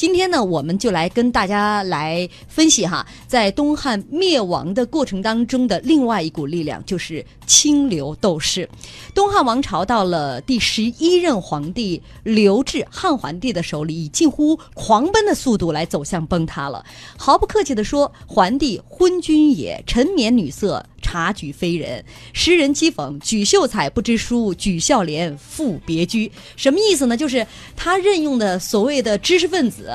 今天呢，我们就来跟大家来分析哈，在东汉灭亡的过程当中的另外一股力量，就是清流斗士。东汉王朝到了第十一任皇帝刘志汉桓帝的手里，以近乎狂奔的速度来走向崩塌了。毫不客气地说，桓帝昏君也，沉湎女色。察举非人，诗人讥讽举秀才不知书，举孝廉赋别居。什么意思呢？就是他任用的所谓的知识分子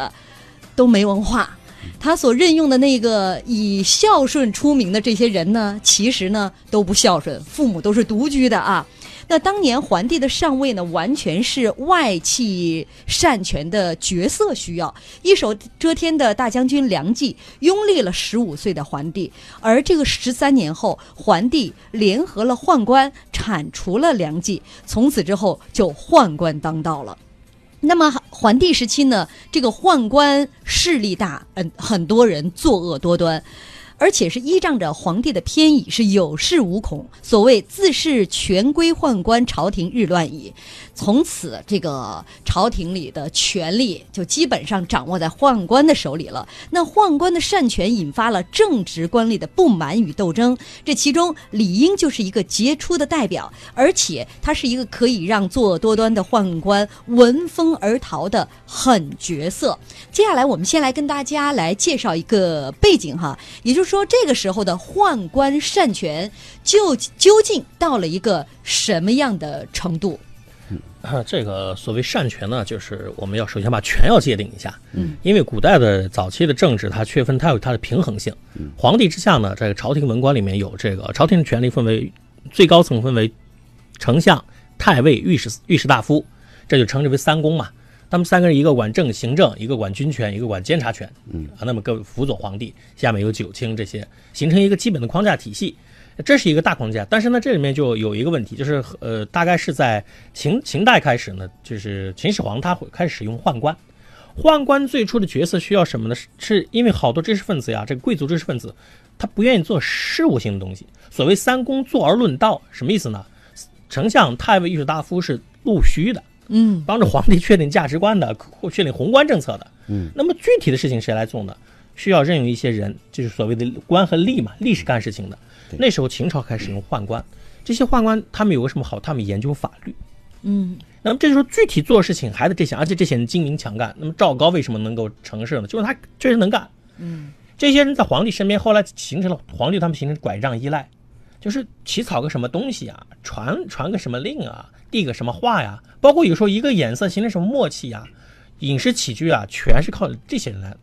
都没文化，他所任用的那个以孝顺出名的这些人呢，其实呢都不孝顺，父母都是独居的啊。那当年桓帝的上位呢，完全是外戚擅权的角色需要。一手遮天的大将军梁冀拥立了十五岁的桓帝，而这个十三年后，桓帝联合了宦官铲除了梁冀，从此之后就宦官当道了。那么桓帝时期呢，这个宦官势力大，嗯，很多人作恶多端。而且是依仗着皇帝的偏倚，是有恃无恐。所谓自恃权归宦官，朝廷日乱矣。从此，这个朝廷里的权力就基本上掌握在宦官的手里了。那宦官的擅权引发了正直官吏的不满与斗争，这其中理应就是一个杰出的代表，而且他是一个可以让作恶多端的宦官闻风而逃的狠角色。接下来，我们先来跟大家来介绍一个背景哈，也就是说，这个时候的宦官擅权就究竟到了一个什么样的程度？这个所谓善权呢，就是我们要首先把权要界定一下。嗯，因为古代的早期的政治，它区分它有它的平衡性。嗯，皇帝之下呢，这个朝廷文官里面有这个朝廷的权力分为最高层分为丞相、太尉、御史、御史大夫，这就称之为三公嘛。他们三个人，一个管政行政，一个管军权，一个管监察权。嗯啊，那么各辅佐皇帝，下面有九卿这些，形成一个基本的框架体系。这是一个大框架，但是呢，这里面就有一个问题，就是呃，大概是在秦秦代开始呢，就是秦始皇他会开始使用宦官。宦官最初的角色需要什么呢？是是因为好多知识分子呀，这个贵族知识分子，他不愿意做事务性的东西。所谓三公坐而论道，什么意思呢？丞相、太尉、御史大夫是陆虚的，嗯，帮助皇帝确定价值观的，或确定宏观政策的，嗯。那么具体的事情谁来做呢？需要任用一些人，就是所谓的官和吏嘛，吏是干事情的。那时候秦朝开始用宦官，这些宦官他们有个什么好？他们研究法律，嗯，那么这时候具体做事情还得这些，而且这些人精明强干。那么赵高为什么能够成事呢？就是他确实能干，嗯，这些人在皇帝身边，后来形成了皇帝他们形成拐杖依赖，就是起草个什么东西啊，传传个什么令啊，递个什么话呀，包括有时候一个眼色形成什么默契呀，饮食起居啊，全是靠这些人来。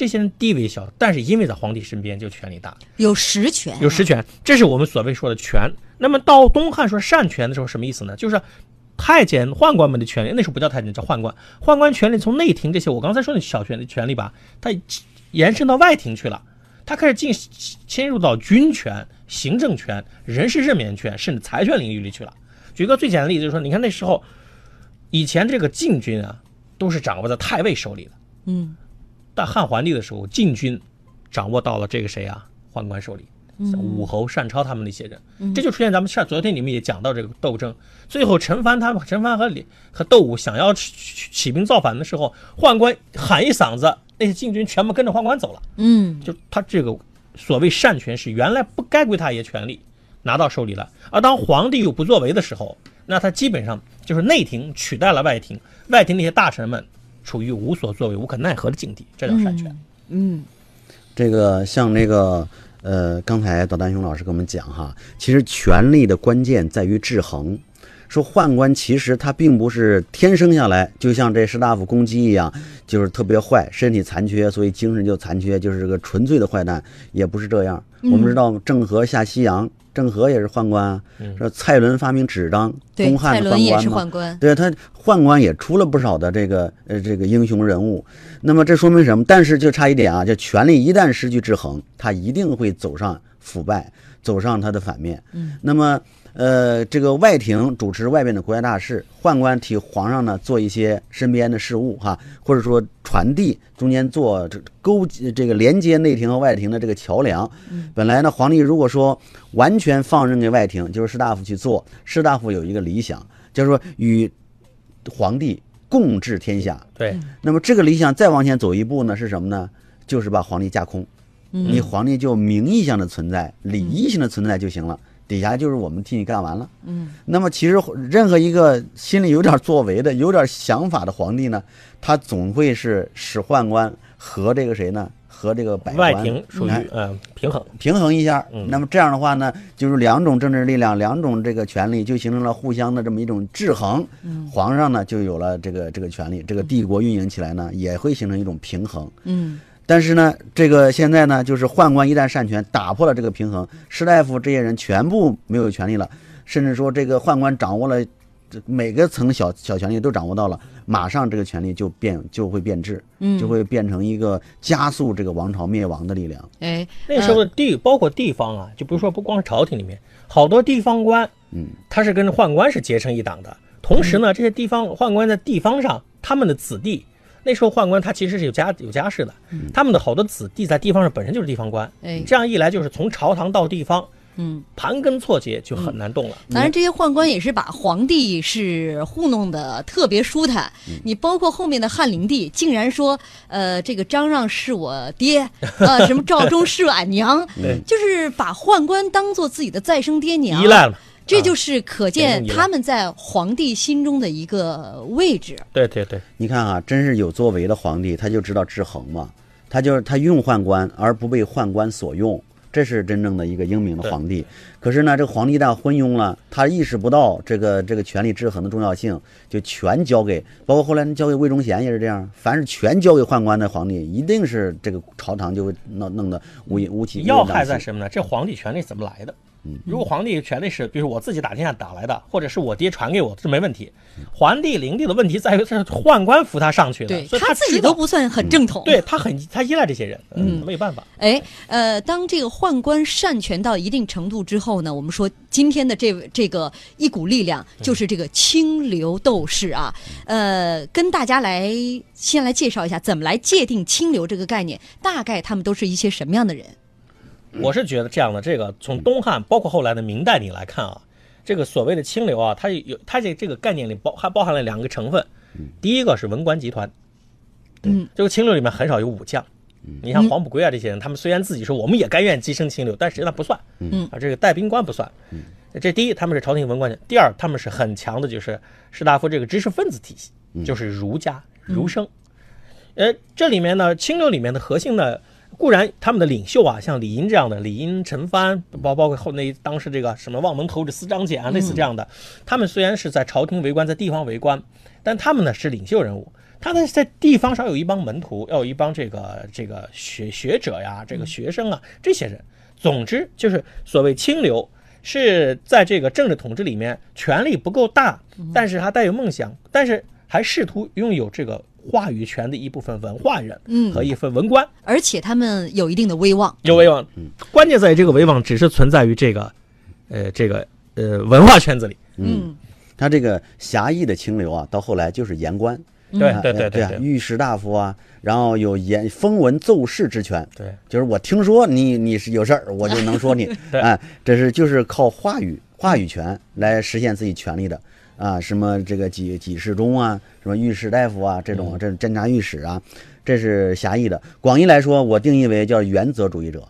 这些人地位小，但是因为在皇帝身边就权力大，有实权，有实权，这是我们所谓说的权。那么到东汉说擅权的时候，什么意思呢？就是太监、宦官们的权利，那时候不叫太监，叫宦官。宦官权力从内廷这些，我刚才说的小权的权利吧，它延伸到外廷去了，它开始进侵入到军权、行政权、人事任免权，甚至财权领域里去了。举个最简单的例子，就是说，你看那时候以前这个禁军啊，都是掌握在太尉手里的，嗯。在汉桓帝的时候，禁军掌握到了这个谁啊？宦官手里，武侯、单超他们那些人，这就出现咱们上昨天你们也讲到这个斗争。最后陈蕃他们，陈蕃和李和窦武想要起起兵造反的时候，宦官喊一嗓子，那些禁军全部跟着宦官走了。嗯，就他这个所谓擅权是原来不该归他爷权力拿到手里了，而当皇帝有不作为的时候，那他基本上就是内廷取代了外廷，外廷那些大臣们。处于无所作为、无可奈何的境地，这叫擅权。嗯，这个像那个呃，刚才导弹雄老师跟我们讲哈，其实权力的关键在于制衡。说宦官其实他并不是天生下来就像这士大夫公鸡一样，就是特别坏，身体残缺，所以精神就残缺，就是个纯粹的坏蛋，也不是这样。我们知道郑和下西洋。郑和也是宦官啊，说蔡伦发明纸张，东汉的宦官嘛，对他宦官也出了不少的这个呃这个英雄人物。那么这说明什么？但是就差一点啊，就权力一旦失去制衡，他一定会走上腐败，走上他的反面。嗯，那么。呃，这个外廷主持外边的国家大事，宦官替皇上呢做一些身边的事务哈，或者说传递，中间做这勾这个连接内廷和外廷的这个桥梁。本来呢，皇帝如果说完全放任给外廷，就是士大夫去做，士大夫有一个理想，就是说与皇帝共治天下。对，那么这个理想再往前走一步呢，是什么呢？就是把皇帝架空，你皇帝就名义上的存在，礼仪性的存在就行了，底下就是我们替你干完了。嗯，那么其实任何一个心里有点作为的、有点想法的皇帝呢，他总会是使宦官和这个谁呢？和这个百外官廷属于平衡。平衡一下。嗯那么这样的话呢，就是两种政治力量、两种这个权力就形成了互相的这么一种制衡。嗯皇上呢就有了这个这个权利，这个帝国运营起来呢也会形成一种平衡。嗯但是呢，这个现在呢，就是宦官一旦擅权，打破了这个平衡，士大夫这些人全部没有权利了，甚至说这个宦官掌握了这每个层小小权力都掌握到了，马上这个权力就变就会变质，嗯，就会变成一个加速这个王朝灭亡的力量。哎，那时候的地，包括地方啊，就比如说不光是朝廷里面，好多地方官，嗯，他是跟宦官是结成一党的。同时呢，这些地方宦官在地方上，他们的子弟，那时候宦官他其实是有家有家室的，他们的好多子弟在地方上本身就是地方官，哎。这样一来就是从朝堂到地方，嗯，盘根错节就很难动了。当然，这些宦官也是把皇帝是糊弄的特别舒坦。你包括后面的汉灵帝，竟然说，呃，这个张让是我爹，呃，什么赵忠是俺娘，对。就是把宦官当做自己的再生爹娘，依赖了，这就是可见他们在皇帝心中的一个位置。对对对，你看啊，真是有作为的皇帝，他就知道制衡嘛，他就是他用宦官而不被宦官所用，这是真正的一个英明的皇帝。可是呢，这个皇帝一旦昏庸了，他意识不到这个这个权力制衡的重要性，就全交给，包括后来交给魏忠贤也是这样，凡是全交给宦官的皇帝，一定是这个朝堂就会弄弄得乌乌气要害在什么呢？这皇帝权力怎么来的？嗯如果皇帝权力是，比如我自己打天下打来的，或者是我爹传给我，这没问题。皇帝灵帝的问题在于是宦官扶他上去的，对所以他自己都不算很正统。对他很他依赖这些人，嗯没有办法。哎，呃，当这个宦官擅权到一定程度之后呢，我们说今天的这这个一股力量就是这个清流斗士啊。呃，跟大家来先来介绍一下怎么来界定清流这个概念，大概他们都是一些什么样的人？我是觉得这样的，这个从东汉包括后来的明代你来看啊，这个所谓的清流啊，它有它这这个概念里包还包含了两个成分，第一个是文官集团，嗯，这个清流里面很少有武将。你像黄埔圭啊这些人，他们虽然自己说我们也甘愿跻身清流，但实际上不算。嗯啊，这个带兵官不算。这第一，他们是朝廷文官；第二，他们是很强的，就是士大夫这个知识分子体系，就是儒家儒生。呃，这里面呢，清流里面的核心呢，固然他们的领袖啊，像李英这样的，李英、陈蕃，包包括后那当时这个什么望门头子司张俭啊，类似这样的，他们虽然是在朝廷为官，在地方为官，但他们呢是领袖人物。他呢在地方上有一帮门徒，要有一帮这个这个学学者呀，这个学生啊，这些人。总之就是所谓清流，是在这个政治统治里面权力不够大，但是他带有梦想，但是还试图拥有这个话语权的一部分文化人，嗯。和一份文官。而且他们有一定的威望。有威望，嗯。关键在于这个威望只是存在于这个，呃，这个呃文化圈子里。嗯。他这个狭义的清流啊，到后来就是言官，对啊对对对对啊，御史大夫啊，然后有言封文奏事之权，对，就是我听说你你是有事儿，我就能说你，对。哎，这是就是靠话语话语权来实现自己权利的啊，什么这个几几世中啊，什么御史大夫啊，这种这侦察御史啊，这是狭义的。广义来说，我定义为叫原则主义者。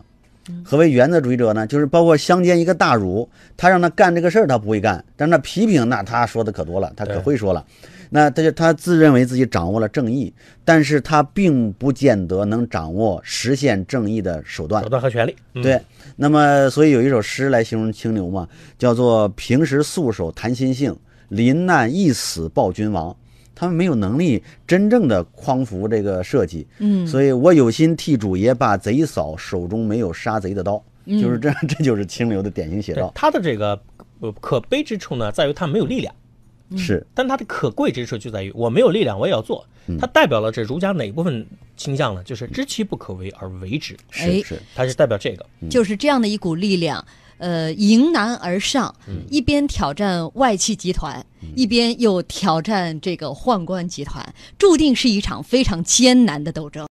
何为原则主义者呢？就是包括乡间一个大儒，他让他干这个事儿，他不会干；但是他批评，那他说的可多了，他可会说了。那他就他自认为自己掌握了正义，但是他并不见得能掌握实现正义的手段手。段和权利。嗯、对，那么所以有一首诗来形容清流嘛，叫做“平时素手谈心性，临难一死报君王”。他们没有能力真正的匡扶这个社稷，嗯所以我有心替主爷把贼扫，手中没有杀贼的刀，嗯就是这样，这就是清流的典型写照。他的这个呃可悲之处呢，在于他没有力量。是，但他的可贵之处就在于我没有力量，我也要做。嗯它代表了这儒家哪部分倾向呢？就是知其不可为而为之，哎是是，它是代表这个。就是这样的一股力量，呃，迎难而上，嗯一边挑战外戚集团，一边又挑战这个宦官集团，注定是一场非常艰难的斗争。